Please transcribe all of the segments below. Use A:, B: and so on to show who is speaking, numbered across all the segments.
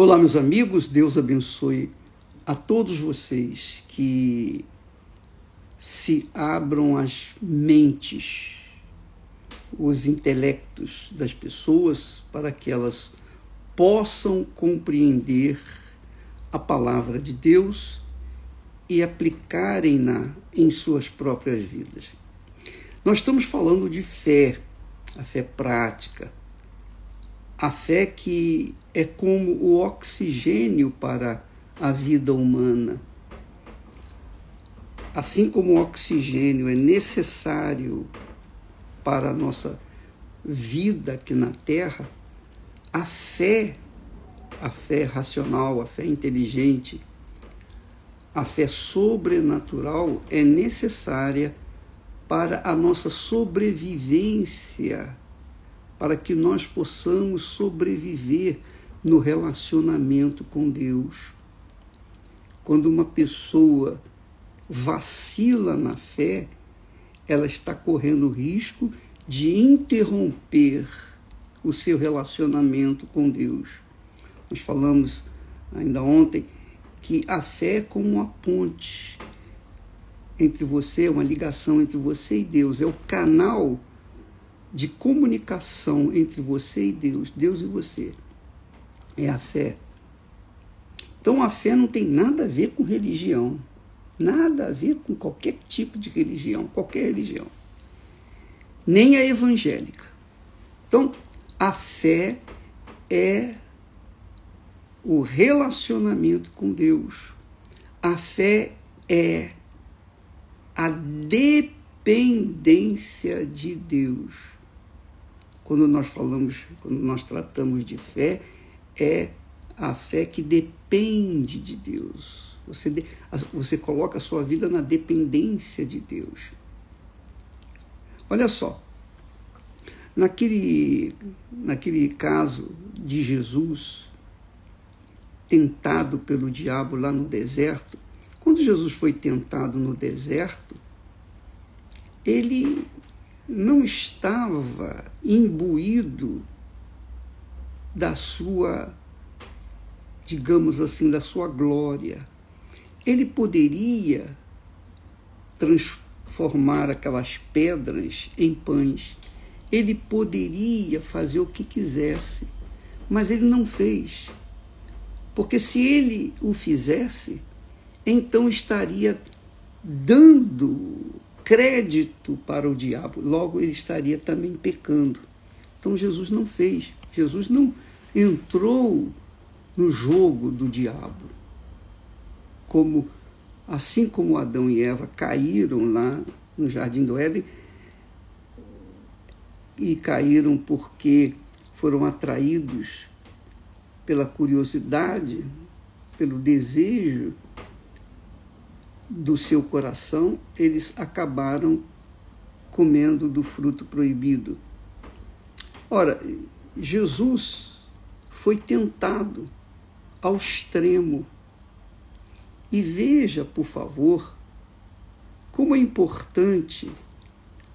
A: Olá, meus amigos, Deus abençoe a todos vocês que se abram as mentes, os intelectos das pessoas para que elas possam compreender a palavra de Deus e aplicarem-na em suas próprias vidas. Nós estamos falando de fé, a fé prática, a fé que é como o oxigênio para a vida humana. Assim como o oxigênio é necessário para a nossa vida aqui na Terra, a fé, a fé racional, a fé inteligente, a fé sobrenatural é necessária para a nossa sobrevivência para que nós possamos sobreviver no relacionamento com Deus. Quando uma pessoa vacila na fé, ela está correndo risco de interromper o seu relacionamento com Deus. Nós falamos ainda ontem que a fé é como uma ponte entre você, uma ligação entre você e Deus, é o canal de comunicação entre você e Deus, Deus e você, é a fé. Então a fé não tem nada a ver com religião, nada a ver com qualquer tipo de religião, qualquer religião, nem a evangélica. Então a fé é o relacionamento com Deus. A fé é a dependência de Deus quando nós falamos, quando nós tratamos de fé, é a fé que depende de Deus. Você, você coloca a sua vida na dependência de Deus. Olha só, naquele, naquele caso de Jesus tentado pelo diabo lá no deserto, quando Jesus foi tentado no deserto, ele não estava imbuído da sua, digamos assim, da sua glória. Ele poderia transformar aquelas pedras em pães. Ele poderia fazer o que quisesse, mas ele não fez. Porque se ele o fizesse, então estaria dando crédito para o diabo, logo ele estaria também pecando. Então Jesus não fez, Jesus não entrou no jogo do diabo. Como assim como Adão e Eva caíram lá no jardim do Éden e caíram porque foram atraídos pela curiosidade, pelo desejo do seu coração, eles acabaram comendo do fruto proibido. Ora, Jesus foi tentado ao extremo. E veja, por favor, como é importante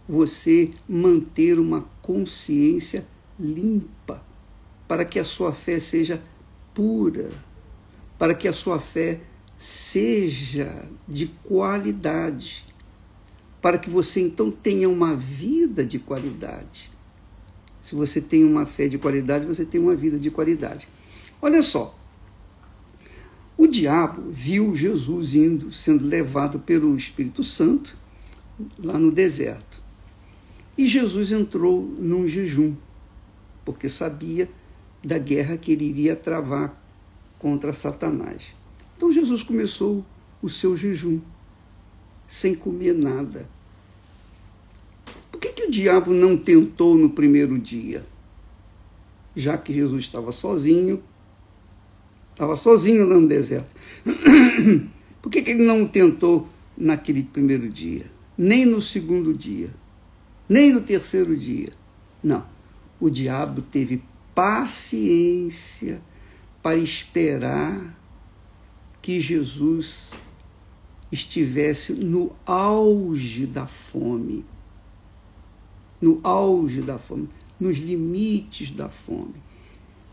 A: você manter uma consciência limpa, para que a sua fé seja pura, para que a sua fé seja de qualidade, para que você então tenha uma vida de qualidade. Se você tem uma fé de qualidade, você tem uma vida de qualidade. Olha só, o diabo viu Jesus indo, sendo levado pelo Espírito Santo lá no deserto. E Jesus entrou num jejum, porque sabia da guerra que ele iria travar contra Satanás. Então Jesus começou o seu jejum, sem comer nada. Por que, que o diabo não tentou no primeiro dia? Já que Jesus estava sozinho, estava sozinho lá no deserto. Por que, que ele não tentou naquele primeiro dia? Nem no segundo dia? Nem no terceiro dia? Não. O diabo teve paciência para esperar que Jesus estivesse no auge da fome, no auge da fome, nos limites da fome.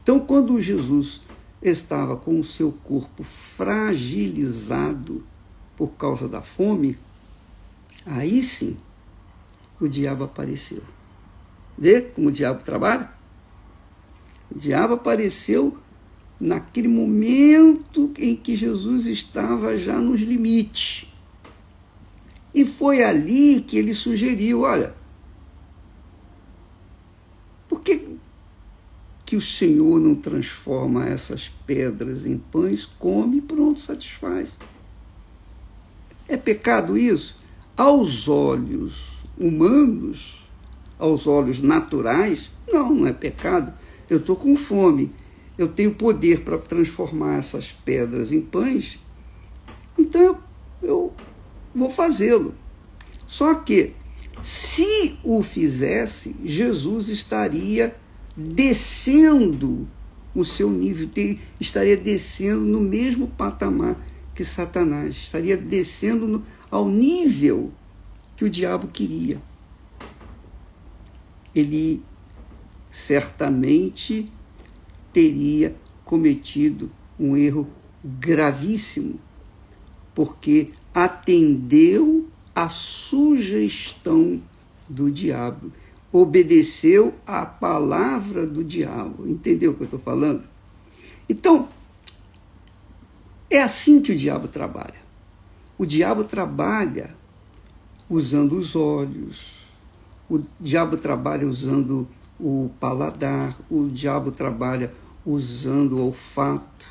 A: Então, quando Jesus estava com o seu corpo fragilizado por causa da fome, aí sim o diabo apareceu. Vê como o diabo trabalha? O diabo apareceu naquele momento em que Jesus estava já nos limites. E foi ali que ele sugeriu: olha, por que, que o Senhor não transforma essas pedras em pães? Come e pronto, satisfaz. É pecado isso? Aos olhos humanos, aos olhos naturais, não, não é pecado. Eu estou com fome, eu tenho poder para transformar essas pedras em pães, então eu, eu vou fazê-lo. Só que, se o fizesse, Jesus estaria descendo o seu nível, estaria descendo no mesmo patamar que Satanás, estaria descendo ao nível que o diabo queria. Ele certamente teria cometido um erro gravíssimo, porque atendeu à sugestão do diabo, obedeceu à palavra do diabo. Entendeu o que eu estou falando? Então, é assim que o diabo trabalha. O diabo trabalha usando os olhos, o diabo trabalha usando o paladar, o diabo trabalha usando o olfato,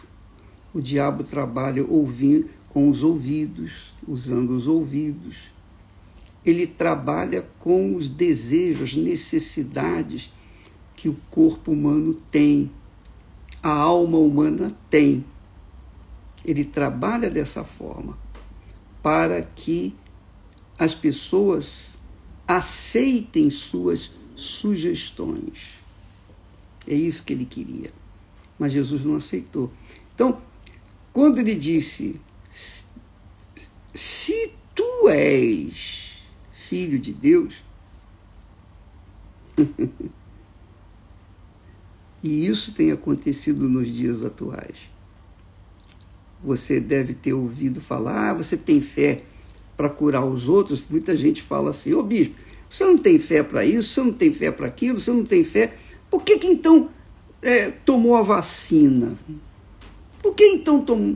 A: o diabo trabalha ouvindo com os ouvidos, usando os ouvidos. Ele trabalha com os desejos, necessidades que o corpo humano tem, a alma humana tem. Ele trabalha dessa forma para que as pessoas aceitem suas sugestões. É isso que ele queria. Mas Jesus não aceitou. Então, quando ele disse: Se tu és filho de Deus, e isso tem acontecido nos dias atuais. Você deve ter ouvido falar, ah, você tem fé para curar os outros. Muita gente fala assim: Ô bispo, você não tem fé para isso, você não tem fé para aquilo, você não tem fé. Por que, que então é, tomou a vacina? Por que então tom,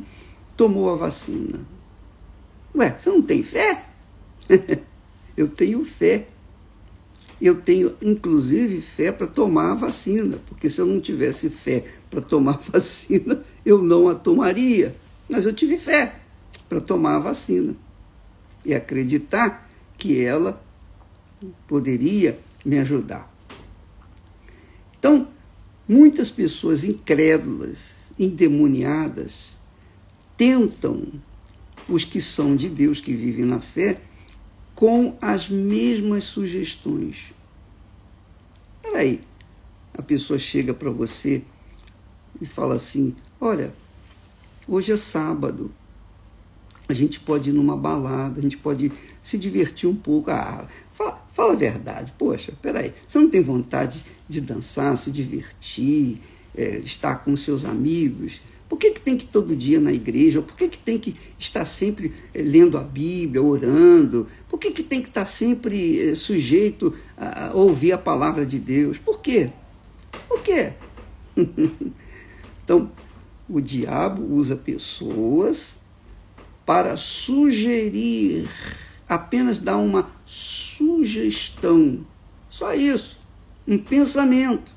A: tomou a vacina? Ué, você não tem fé? eu tenho fé. Eu tenho, inclusive, fé para tomar a vacina, porque se eu não tivesse fé para tomar a vacina, eu não a tomaria. Mas eu tive fé para tomar a vacina e acreditar que ela poderia me ajudar. Então, muitas pessoas incrédulas, endemoniadas, tentam os que são de Deus, que vivem na fé, com as mesmas sugestões. Peraí, a pessoa chega para você e fala assim: Olha, hoje é sábado, a gente pode ir numa balada, a gente pode se divertir um pouco. Ah, fala, fala a verdade, poxa, peraí, você não tem vontade de dançar, se divertir, é, estar com seus amigos? Por que, que tem que ir todo dia na igreja? Por que, que tem que estar sempre é, lendo a Bíblia, orando? Por que, que tem que estar sempre é, sujeito a ouvir a palavra de Deus? Por quê? Por quê? então, o diabo usa pessoas para sugerir, apenas dar uma sugestão. Só isso. Um pensamento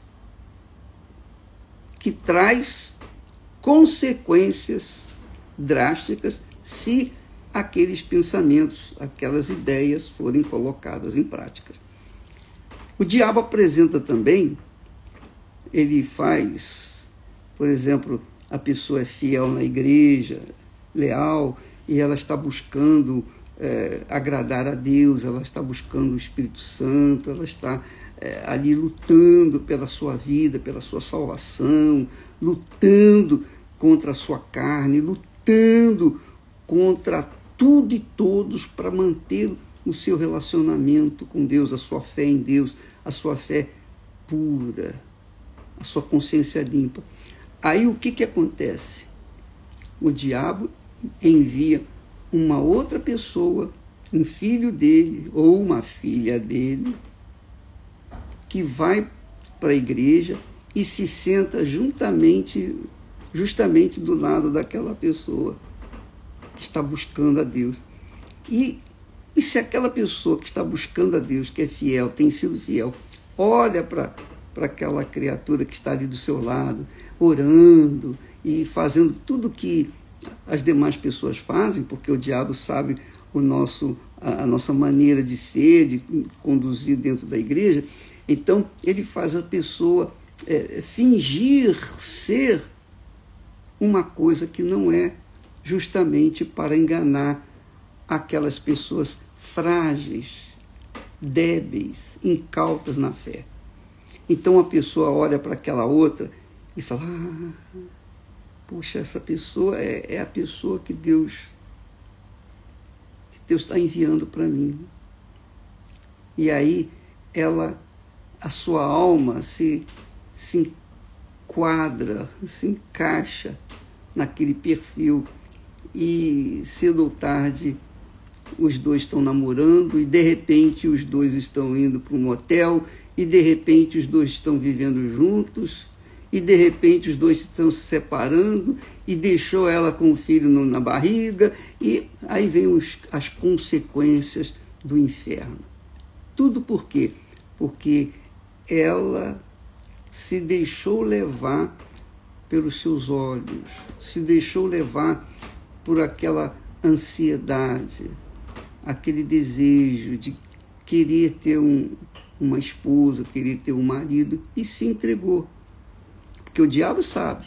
A: que traz consequências drásticas se aqueles pensamentos, aquelas ideias forem colocadas em prática. O diabo apresenta também, ele faz, por exemplo, a pessoa é fiel na igreja, leal, e ela está buscando é, agradar a Deus, ela está buscando o Espírito Santo, ela está é, ali lutando pela sua vida, pela sua salvação, lutando contra a sua carne, lutando contra tudo e todos para manter o seu relacionamento com Deus, a sua fé em Deus, a sua fé pura, a sua consciência limpa. Aí o que, que acontece? O diabo envia uma outra pessoa, um filho dele ou uma filha dele, que vai para a igreja e se senta juntamente, justamente do lado daquela pessoa que está buscando a Deus. E, e se aquela pessoa que está buscando a Deus, que é fiel, tem sido fiel, olha para aquela criatura que está ali do seu lado, orando e fazendo tudo que as demais pessoas fazem, porque o diabo sabe o nosso, a, nossa maneira de ser, de conduzir dentro da igreja. Então, ele faz a pessoa é, fingir ser uma coisa que não é, justamente para enganar aquelas pessoas frágeis, débeis, incautas na fé. Então a pessoa olha para aquela outra e fala: ah, puxa, essa pessoa é, é a pessoa que Deus que Deus está enviando para mim. E aí ela, a sua alma se, se enquadra, se encaixa naquele perfil e cedo ou tarde os dois estão namorando e de repente os dois estão indo para um motel e de repente os dois estão vivendo juntos e de repente os dois estão se separando e deixou ela com o filho no, na barriga e aí vem os, as consequências do inferno. Tudo por quê? Porque ela se deixou levar pelos seus olhos, se deixou levar por aquela ansiedade, aquele desejo de querer ter um, uma esposa, querer ter um marido e se entregou. Porque o diabo sabe.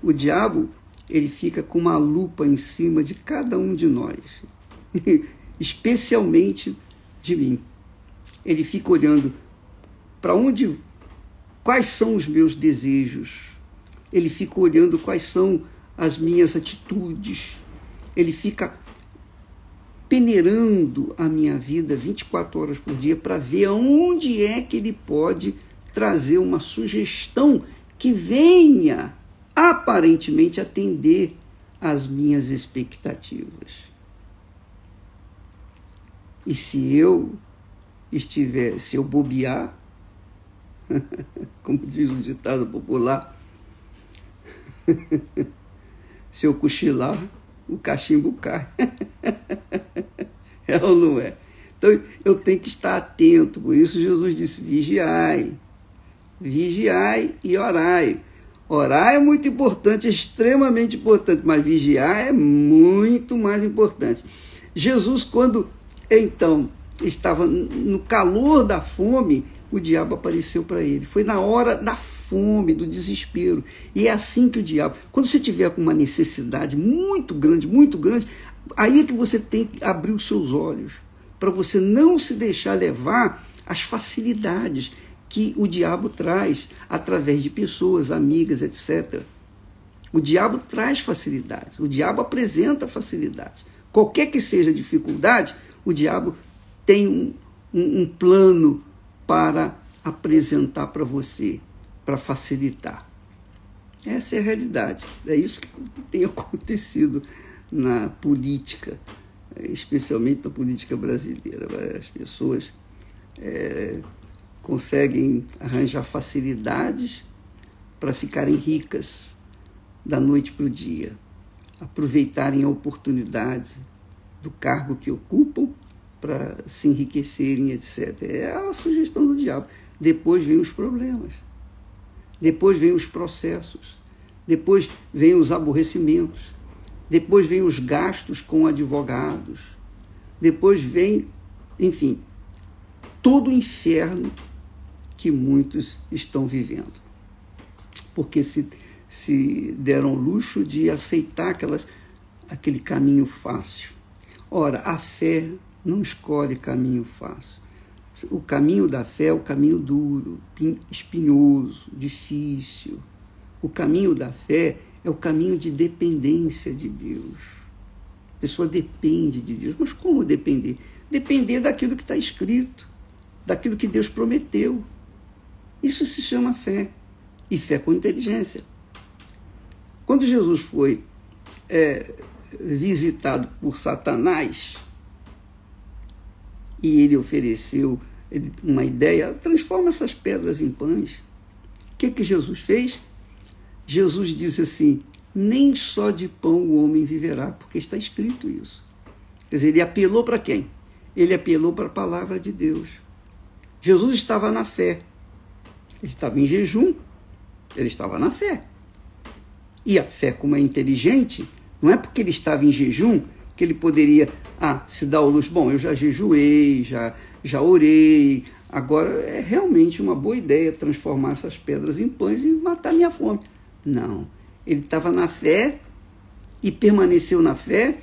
A: O diabo, ele fica com uma lupa em cima de cada um de nós, especialmente de mim. Ele fica olhando para onde quais são os meus desejos. Ele fica olhando quais são as minhas atitudes. Ele fica peneirando a minha vida 24 horas por dia para ver aonde é que ele pode trazer uma sugestão que venha aparentemente atender às minhas expectativas. E se eu estiver, se eu bobear, como diz o ditado popular, se eu cochilar, o cachimbo cai. é ou não é? Então eu tenho que estar atento, por isso Jesus disse: vigiai, vigiai e orai. Orar é muito importante, é extremamente importante, mas vigiar é muito mais importante. Jesus, quando então estava no calor da fome, o diabo apareceu para ele. Foi na hora da fome, do desespero. E é assim que o diabo, quando você tiver com uma necessidade muito grande, muito grande, aí é que você tem que abrir os seus olhos para você não se deixar levar às facilidades que o diabo traz através de pessoas, amigas, etc. O diabo traz facilidades, o diabo apresenta facilidades. Qualquer que seja a dificuldade, o diabo tem um, um, um plano para apresentar para você, para facilitar. Essa é a realidade. É isso que tem acontecido na política, especialmente na política brasileira. As pessoas é, conseguem arranjar facilidades para ficarem ricas da noite para o dia, aproveitarem a oportunidade do cargo que ocupam para se enriquecerem, etc. É a sugestão do diabo. Depois vem os problemas, depois vem os processos, depois vem os aborrecimentos, depois vem os gastos com advogados, depois vem, enfim, todo o inferno que muitos estão vivendo. Porque se, se deram luxo de aceitar aquelas, aquele caminho fácil. Ora, a fé não escolhe caminho fácil. O caminho da fé é o caminho duro, espinhoso, difícil. O caminho da fé é o caminho de dependência de Deus. A pessoa depende de Deus. Mas como depender? Depender daquilo que está escrito, daquilo que Deus prometeu. Isso se chama fé. E fé com inteligência. Quando Jesus foi é, visitado por Satanás e ele ofereceu uma ideia, transforma essas pedras em pães. O que, que Jesus fez? Jesus disse assim: nem só de pão o homem viverá, porque está escrito isso. Quer dizer, ele apelou para quem? Ele apelou para a palavra de Deus. Jesus estava na fé. Ele estava em jejum, ele estava na fé. E a fé, como é inteligente, não é porque ele estava em jejum que ele poderia ah, se dar o luxo. Bom, eu já jejuei, já, já orei, agora é realmente uma boa ideia transformar essas pedras em pães e matar minha fome. Não. Ele estava na fé e permaneceu na fé,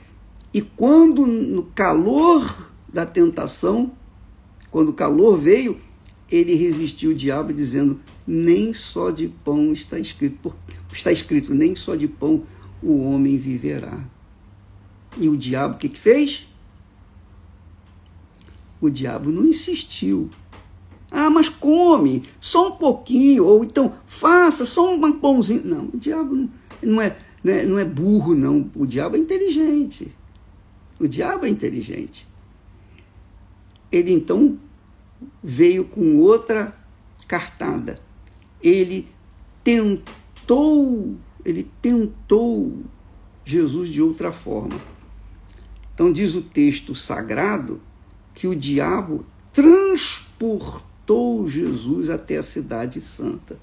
A: e quando no calor da tentação, quando o calor veio, ele resistiu o diabo dizendo: nem só de pão está escrito, está escrito, nem só de pão o homem viverá. E o diabo o que, que fez? O diabo não insistiu. Ah, mas come, só um pouquinho, ou então faça só um pãozinho. Não, o diabo não, é, não, é, não é burro, não. O diabo é inteligente. O diabo é inteligente. Ele então veio com outra cartada. Ele tentou, ele tentou Jesus de outra forma. Então diz o texto sagrado que o diabo transportou Jesus até a cidade santa.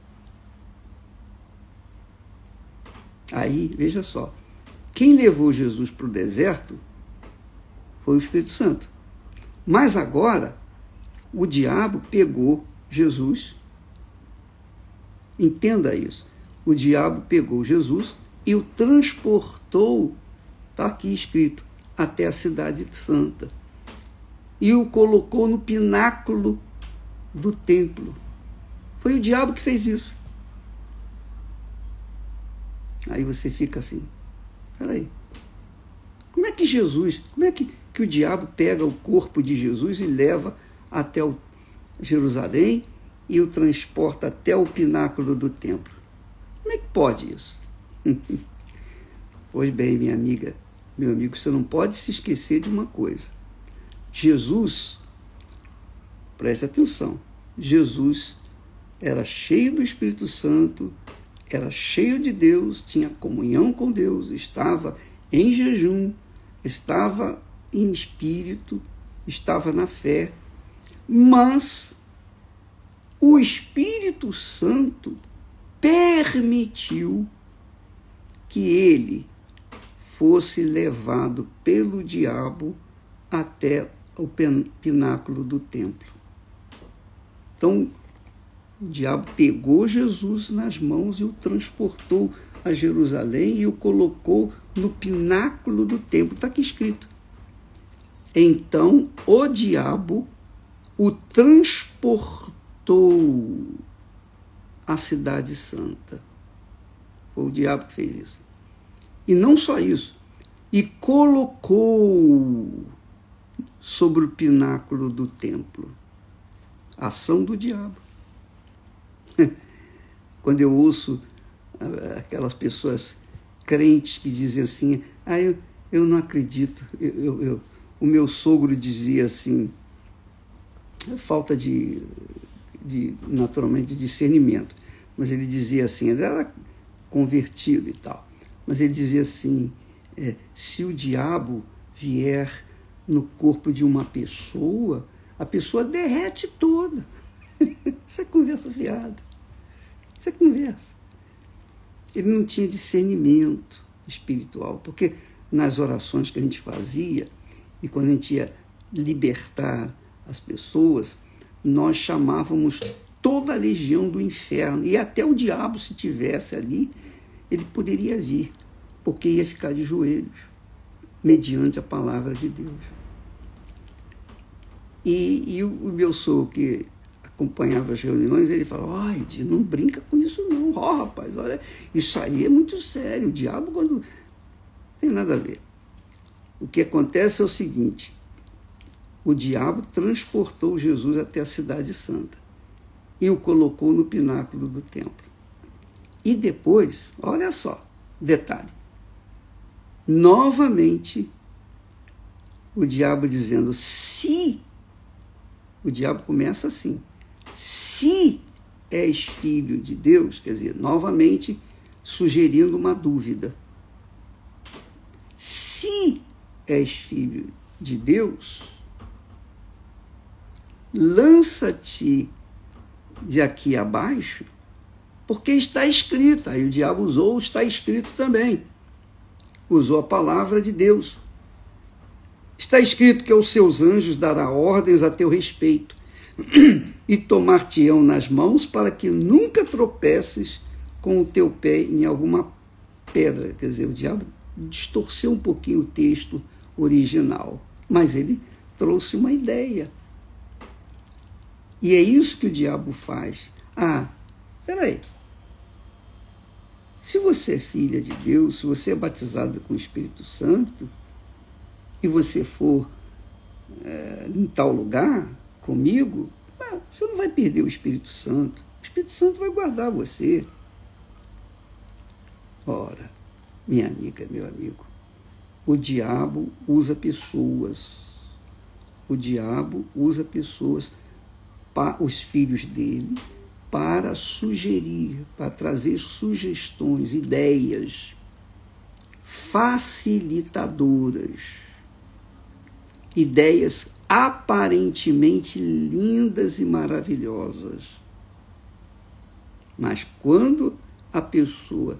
A: Aí, veja só, quem levou Jesus para o deserto foi o Espírito Santo. Mas agora, o diabo pegou Jesus. Entenda isso. O diabo pegou Jesus e o transportou, está aqui escrito, até a cidade santa e o colocou no pináculo do templo. Foi o diabo que fez isso. Aí você fica assim, peraí, como é que Jesus, como é que, que o diabo pega o corpo de Jesus e leva até o Jerusalém e o transporta até o pináculo do templo? Como é que pode isso? pois bem, minha amiga, meu amigo, você não pode se esquecer de uma coisa. Jesus, preste atenção, Jesus era cheio do Espírito Santo, era cheio de Deus, tinha comunhão com Deus, estava em jejum, estava em espírito, estava na fé, mas o Espírito Santo permitiu que ele fosse levado pelo diabo até o pináculo do templo. Então, o diabo pegou Jesus nas mãos e o transportou a Jerusalém e o colocou no pináculo do templo. Está aqui escrito. Então o diabo o transportou à cidade santa. Foi o diabo que fez isso. E não só isso, e colocou sobre o pináculo do templo. Ação do diabo. Quando eu ouço ah, aquelas pessoas crentes que dizem assim, ah, eu, eu não acredito. Eu, eu, eu, o meu sogro dizia assim, falta de, de, naturalmente, de discernimento. Mas ele dizia assim, ele era convertido e tal. Mas ele dizia assim, é, se o diabo vier no corpo de uma pessoa, a pessoa derrete toda. Isso é conversa fiada. Isso é conversa. Ele não tinha discernimento espiritual, porque nas orações que a gente fazia, e quando a gente ia libertar as pessoas, nós chamávamos toda a legião do inferno, e até o diabo, se tivesse ali, ele poderia vir, porque ia ficar de joelhos, mediante a palavra de Deus. E, e o, o, meu sogro, que acompanhava as reuniões, ele falava, ai, não brinca com isso não, ó oh, rapaz, olha, isso aí é muito sério, o diabo quando... Tem nada a ver. O que acontece é o seguinte, o diabo transportou Jesus até a cidade santa e o colocou no pináculo do templo. E depois, olha só, Detalhe. Novamente, o diabo dizendo: se. O diabo começa assim: se és filho de Deus, quer dizer, novamente sugerindo uma dúvida. Se és filho de Deus, lança-te de aqui abaixo, porque está escrito. Aí o diabo usou está escrito também. Usou a palavra de Deus. Está escrito que aos seus anjos dará ordens a teu respeito e tomar-te-ão nas mãos para que nunca tropeces com o teu pé em alguma pedra. Quer dizer, o diabo distorceu um pouquinho o texto original, mas ele trouxe uma ideia. E é isso que o diabo faz. Ah, peraí. Se você é filha de Deus, se você é batizada com o Espírito Santo, e você for é, em tal lugar comigo, ah, você não vai perder o Espírito Santo. O Espírito Santo vai guardar você. Ora, minha amiga, meu amigo, o diabo usa pessoas. O diabo usa pessoas, os filhos dele, para sugerir, para trazer sugestões, ideias facilitadoras, ideias aparentemente lindas e maravilhosas. Mas quando a pessoa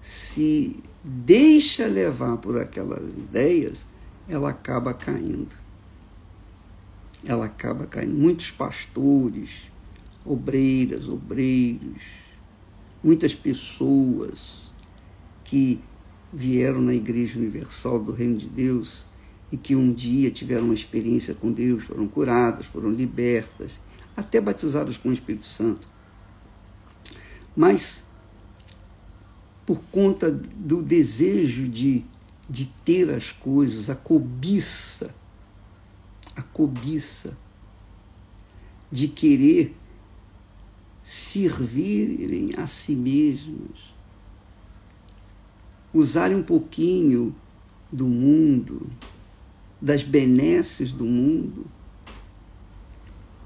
A: se deixa levar por aquelas ideias, ela acaba caindo. Ela acaba caindo. Muitos pastores, obreiras, obreiros, muitas pessoas que vieram na Igreja Universal do Reino de Deus e que um dia tiveram uma experiência com Deus, foram curadas, foram libertas, até batizadas com o Espírito Santo. Mas por conta do desejo de, de ter as coisas, a cobiça, a cobiça de querer servirem a si mesmos, usarem um pouquinho do mundo, das benesses do mundo.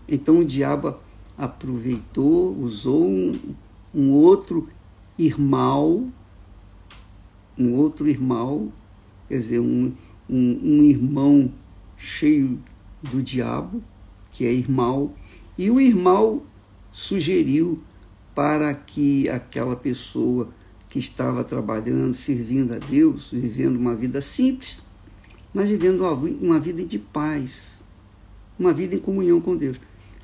A: Então o diabo aproveitou, usou um, um outro irmão, um outro irmão, quer dizer, um, um, um irmão cheio do diabo, que é irmão, e o irmão sugeriu para que aquela pessoa que estava trabalhando, servindo a Deus, vivendo uma vida simples, mas vivendo uma, vida de paz, uma vida em comunhão com Deus.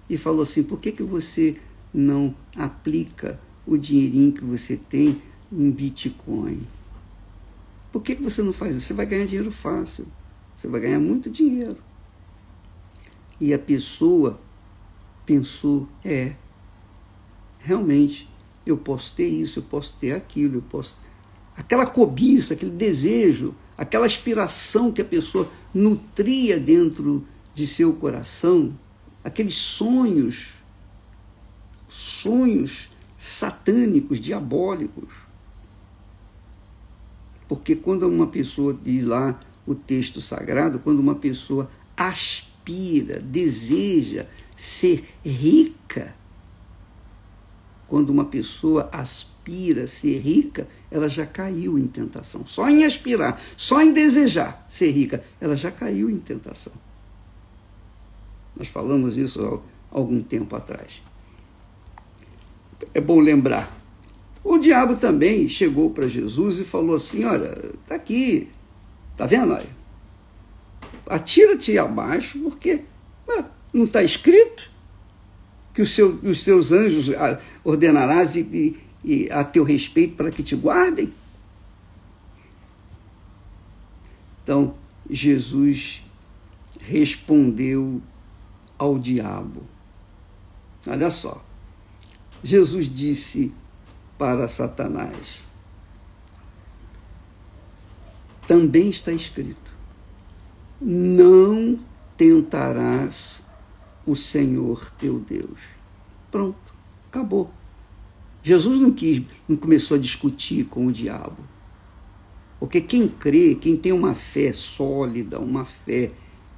A: E falou assim: por que, que você não aplica o dinheirinho que você tem em Bitcoin. Por que, que você não faz isso? Você vai ganhar dinheiro fácil. Você vai ganhar muito dinheiro. E a pessoa pensou: é, realmente, eu posso ter isso, eu posso ter aquilo, eu posso. Aquela cobiça, aquele desejo, aquela aspiração que a pessoa nutria dentro de seu coração, aqueles sonhos, sonhos satânicos, diabólicos. Porque quando uma pessoa diz lá o texto sagrado, quando uma pessoa aspira, deseja ser rica, quando uma pessoa aspira a ser rica, ela já caiu em tentação. Só em aspirar, só em desejar ser rica, ela já caiu em tentação. Nós falamos isso há algum tempo atrás é bom lembrar. O diabo também chegou para Jesus e falou assim: Olha, está aqui, está vendo? Olha, atira-te abaixo, porque não está escrito que os, seu, os teus anjos ordenarás e, e, a teu respeito para que te guardem. Então, Jesus respondeu ao diabo. Olha só. Jesus disse para Satanás: também está escrito: não tentarás o Senhor teu Deus. Pronto, acabou. Jesus não quis, não começou a discutir com o diabo. Porque quem crê, quem tem uma fé sólida, uma fé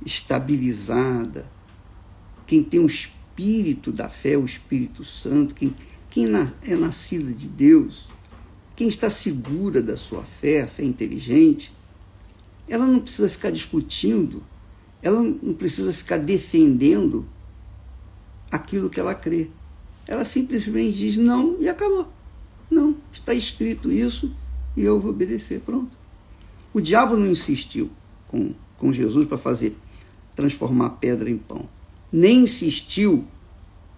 A: estabilizada, quem tem o espírito da fé, o Espírito Santo, quem, quem é nascido de Deus, quem está segura da sua fé, a fé inteligente, ela não precisa ficar discutindo, ela não precisa ficar defendendo aquilo que ela crê. Ela simplesmente diz não e acabou. Não, está escrito isso e eu vou obedecer. Pronto. O diabo não insistiu com, com Jesus para fazer transformar pedra em pão. Nem insistiu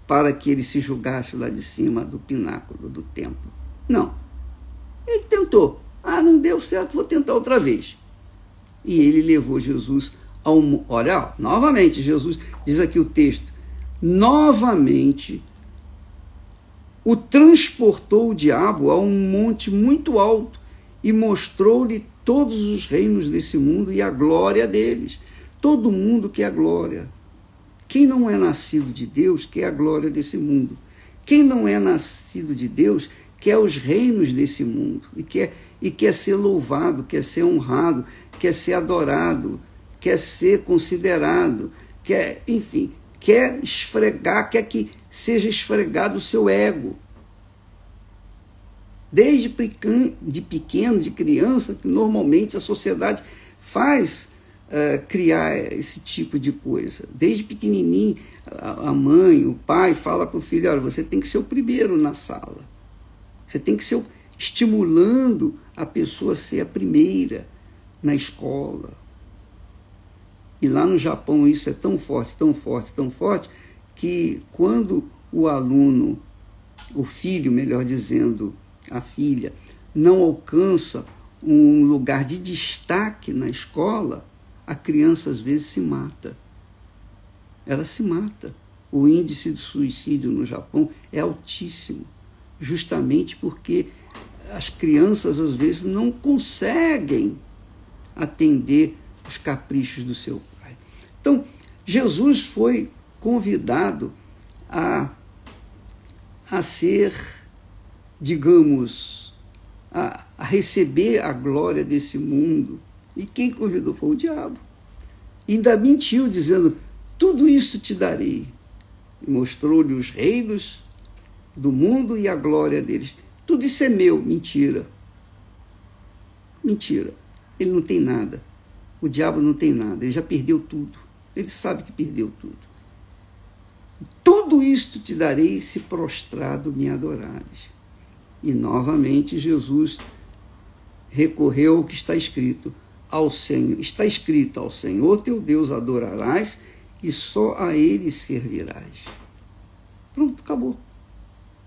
A: para que ele se julgasse lá de cima do pináculo do templo. Não. Ele tentou. Ah, não deu certo, vou tentar outra vez. E ele levou Jesus ao. Olha, novamente, Jesus, diz aqui o texto, novamente o transportou o diabo a um monte muito alto e mostrou-lhe todos os reinos desse mundo e a glória deles. Todo mundo quer a glória. Quem não é nascido de Deus quer a glória desse mundo. Quem não é nascido de Deus quer os reinos desse mundo e quer, e quer ser louvado, quer ser honrado, quer ser adorado, quer ser considerado, quer, enfim, quer esfregar, quer que seja esfregado o seu ego. Desde de pequeno, de criança, que normalmente a sociedade faz uh, criar esse tipo de coisa. Desde pequenininho, a mãe, o pai fala para o filho: olha, você tem que ser o primeiro na sala. Você tem que ser estimulando a pessoa a ser a primeira na escola. E lá no Japão isso é tão forte, tão forte, tão forte, que quando o aluno, o filho, melhor dizendo, a filha, não alcança um lugar de destaque na escola, a criança às vezes se mata. Ela se mata. O índice de suicídio no Japão é altíssimo justamente porque as crianças às vezes não conseguem atender os caprichos do seu. Então, Jesus foi convidado a, a ser, digamos, a, a receber a glória desse mundo. E quem convidou foi o diabo. E ainda mentiu, dizendo: Tudo isso te darei. Mostrou-lhe os reinos do mundo e a glória deles. Tudo isso é meu. Mentira. Mentira. Ele não tem nada. O diabo não tem nada. Ele já perdeu tudo. Ele sabe que perdeu tudo. Tudo isto te darei se prostrado me adorares. E novamente Jesus recorreu ao que está escrito. Ao Senhor, está escrito ao Senhor teu Deus adorarás e só a ele servirás. Pronto, acabou.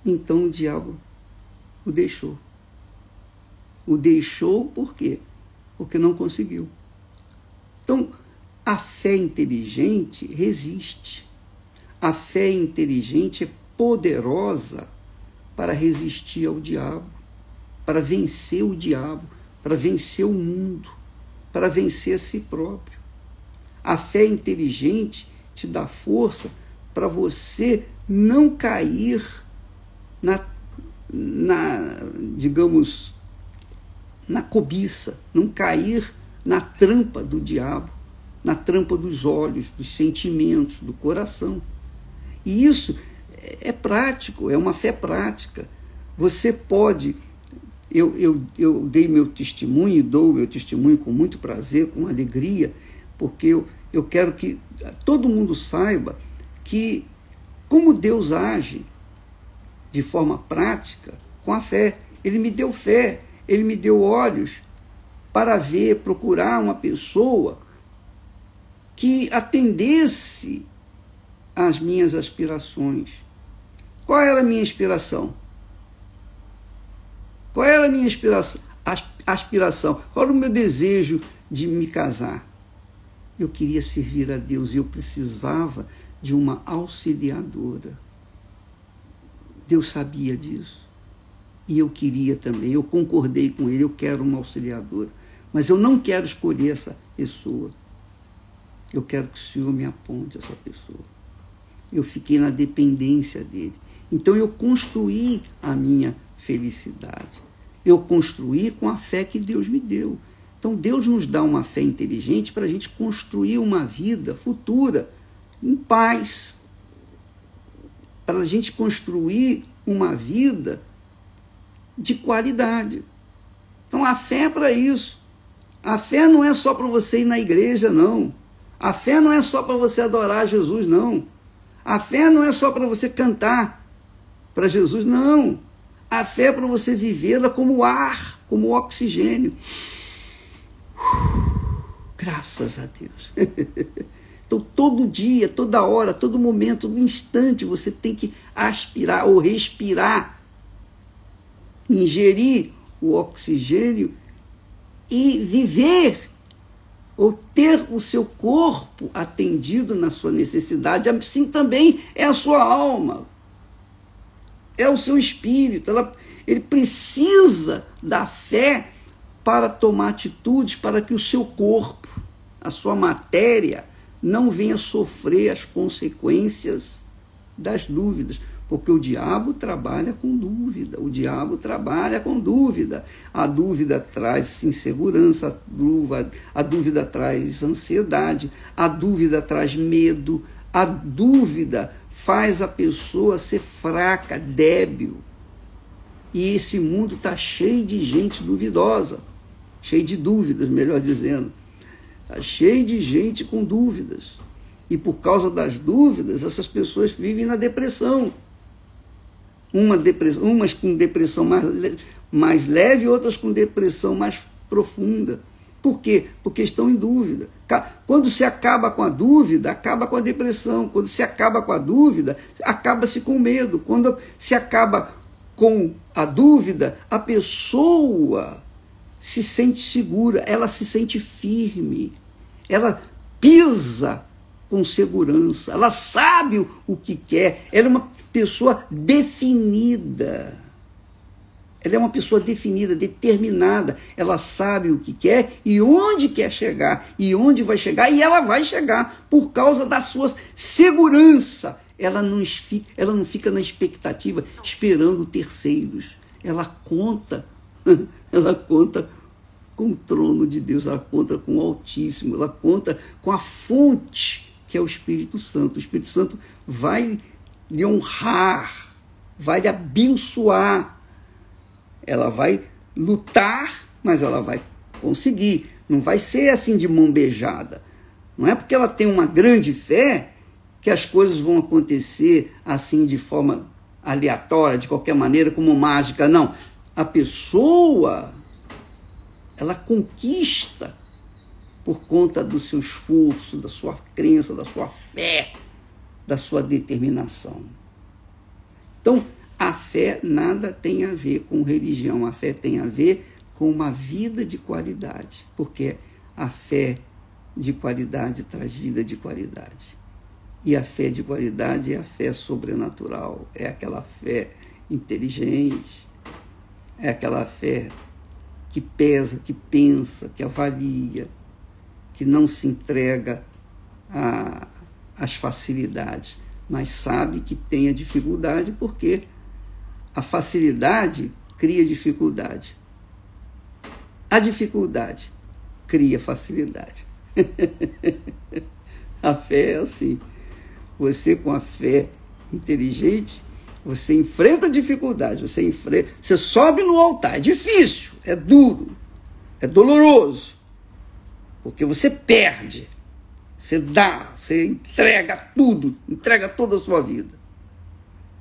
A: Então o diabo o deixou. O deixou por quê? Porque não conseguiu. Então, a fé inteligente resiste. A fé inteligente é poderosa para resistir ao diabo, para vencer o diabo, para vencer o mundo, para vencer a si próprio. A fé inteligente te dá força para você não cair na, na digamos, na cobiça, não cair na trampa do diabo, na trampa dos olhos, dos sentimentos, do coração. E isso é prático, é uma fé prática. Você pode. Eu, eu, eu dei meu testemunho e dou meu testemunho com muito prazer, com alegria, porque eu, eu quero que todo mundo saiba que, como Deus age, de forma prática com a fé. Ele me deu fé, ele me deu olhos para ver, procurar uma pessoa que atendesse às minhas aspirações. Qual era a minha inspiração? Qual era a minha aspiração? Qual era o meu desejo de me casar? Eu queria servir a Deus e eu precisava de uma auxiliadora. Deus sabia disso. E eu queria também, eu concordei com ele, eu quero uma auxiliadora. Mas eu não quero escolher essa pessoa. Eu quero que o Senhor me aponte essa pessoa. Eu fiquei na dependência dele. Então eu construí a minha felicidade. eu construir com a fé que Deus me deu. Então Deus nos dá uma fé inteligente para a gente construir uma vida futura em paz, para a gente construir uma vida de qualidade. Então a fé é para isso. A fé não é só para você ir na igreja, não. A fé não é só para você adorar Jesus, não. A fé não é só para você cantar para Jesus, não. A fé é para você vivê-la como ar, como oxigênio. Graças a Deus. Então, todo dia, toda hora, todo momento, todo instante, você tem que aspirar ou respirar, ingerir o oxigênio e viver ou ter o seu corpo atendido na sua necessidade. Assim também é a sua alma, é o seu espírito. Ela, ele precisa da fé para tomar atitudes para que o seu corpo, a sua matéria, não venha sofrer as consequências das dúvidas, porque o diabo trabalha com dúvida, o diabo trabalha com dúvida. A dúvida traz insegurança, a dúvida traz ansiedade, a dúvida traz medo, a dúvida faz a pessoa ser fraca, débil. E esse mundo está cheio de gente duvidosa cheio de dúvidas, melhor dizendo. Está cheio de gente com dúvidas. E por causa das dúvidas, essas pessoas vivem na depressão. Uma umas com depressão mais, mais leve, outras com depressão mais profunda. Por quê? Porque estão em dúvida. Quando se acaba com a dúvida, acaba com a depressão. Quando se acaba com a dúvida, acaba-se com medo. Quando se acaba com a dúvida, a pessoa se sente segura, ela se sente firme, ela pisa com segurança, ela sabe o que quer, ela é uma pessoa definida. Ela é uma pessoa definida, determinada. Ela sabe o que quer e onde quer chegar e onde vai chegar e ela vai chegar por causa da sua segurança. Ela não, ela não fica na expectativa esperando terceiros. Ela conta ela conta com o trono de Deus, ela conta com o Altíssimo, ela conta com a fonte que é o Espírito Santo. O Espírito Santo vai lhe honrar, vai lhe abençoar. Ela vai lutar, mas ela vai conseguir. Não vai ser assim de mão beijada. Não é porque ela tem uma grande fé que as coisas vão acontecer assim de forma aleatória, de qualquer maneira, como mágica. Não a pessoa ela conquista por conta do seu esforço, da sua crença, da sua fé, da sua determinação. Então, a fé nada tem a ver com religião, a fé tem a ver com uma vida de qualidade, porque a fé de qualidade traz vida de qualidade. E a fé de qualidade é a fé sobrenatural, é aquela fé inteligente, é aquela fé que pesa, que pensa, que avalia, que não se entrega às facilidades, mas sabe que tem a dificuldade porque a facilidade cria dificuldade. A dificuldade cria facilidade. a fé é assim. Você com a fé inteligente você enfrenta dificuldades, você enfrenta, você sobe no altar, é difícil, é duro, é doloroso, porque você perde, você dá, você entrega tudo, entrega toda a sua vida.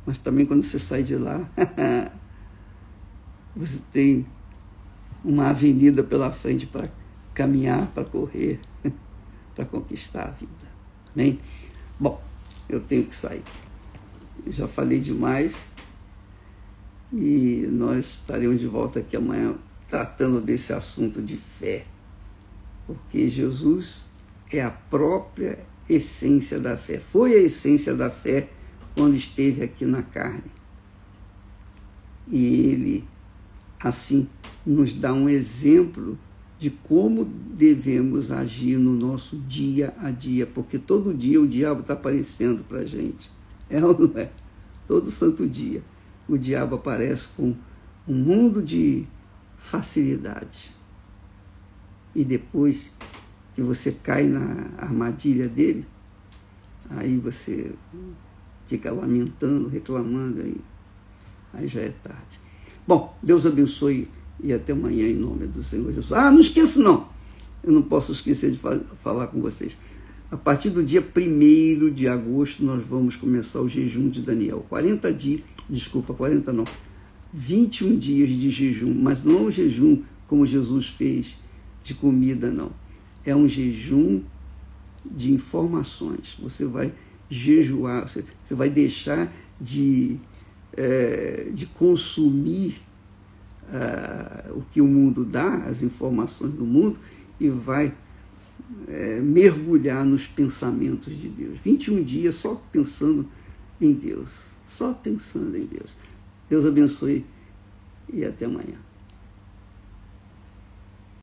A: Mas também quando você sai de lá, você tem uma avenida pela frente para caminhar, para correr, para conquistar a vida. Amém? Bom, eu tenho que sair já falei demais. E nós estaremos de volta aqui amanhã tratando desse assunto de fé. Porque Jesus é a própria essência da fé. Foi a essência da fé quando esteve aqui na carne. E ele, assim, nos dá um exemplo de como devemos agir no nosso dia a dia, porque todo dia o diabo está aparecendo para a gente. É ou não é? Todo santo dia o diabo aparece com um mundo de, facilidade. E depois que você cai na armadilha dele, aí você fica lamentando, reclamando, aí, aí já é tarde. Bom, Deus abençoe e até amanhã em nome do Senhor Jesus. Ah, não esqueça não, eu não posso esquecer de falar com vocês. A partir do dia 1 de agosto, nós vamos começar o jejum de Daniel. 40 dias, desculpa, 40 não, 21 dias de jejum, mas não o jejum como Jesus fez de comida, não. É um jejum de informações. Você vai jejuar, você, vai deixar de, é, de consumir uh, o que o mundo dá, as informações do mundo, e vai é, mergulhar nos pensamentos de Deus. 21 dias só pensando em Deus, só pensando em Deus. Deus abençoe e até amanhã.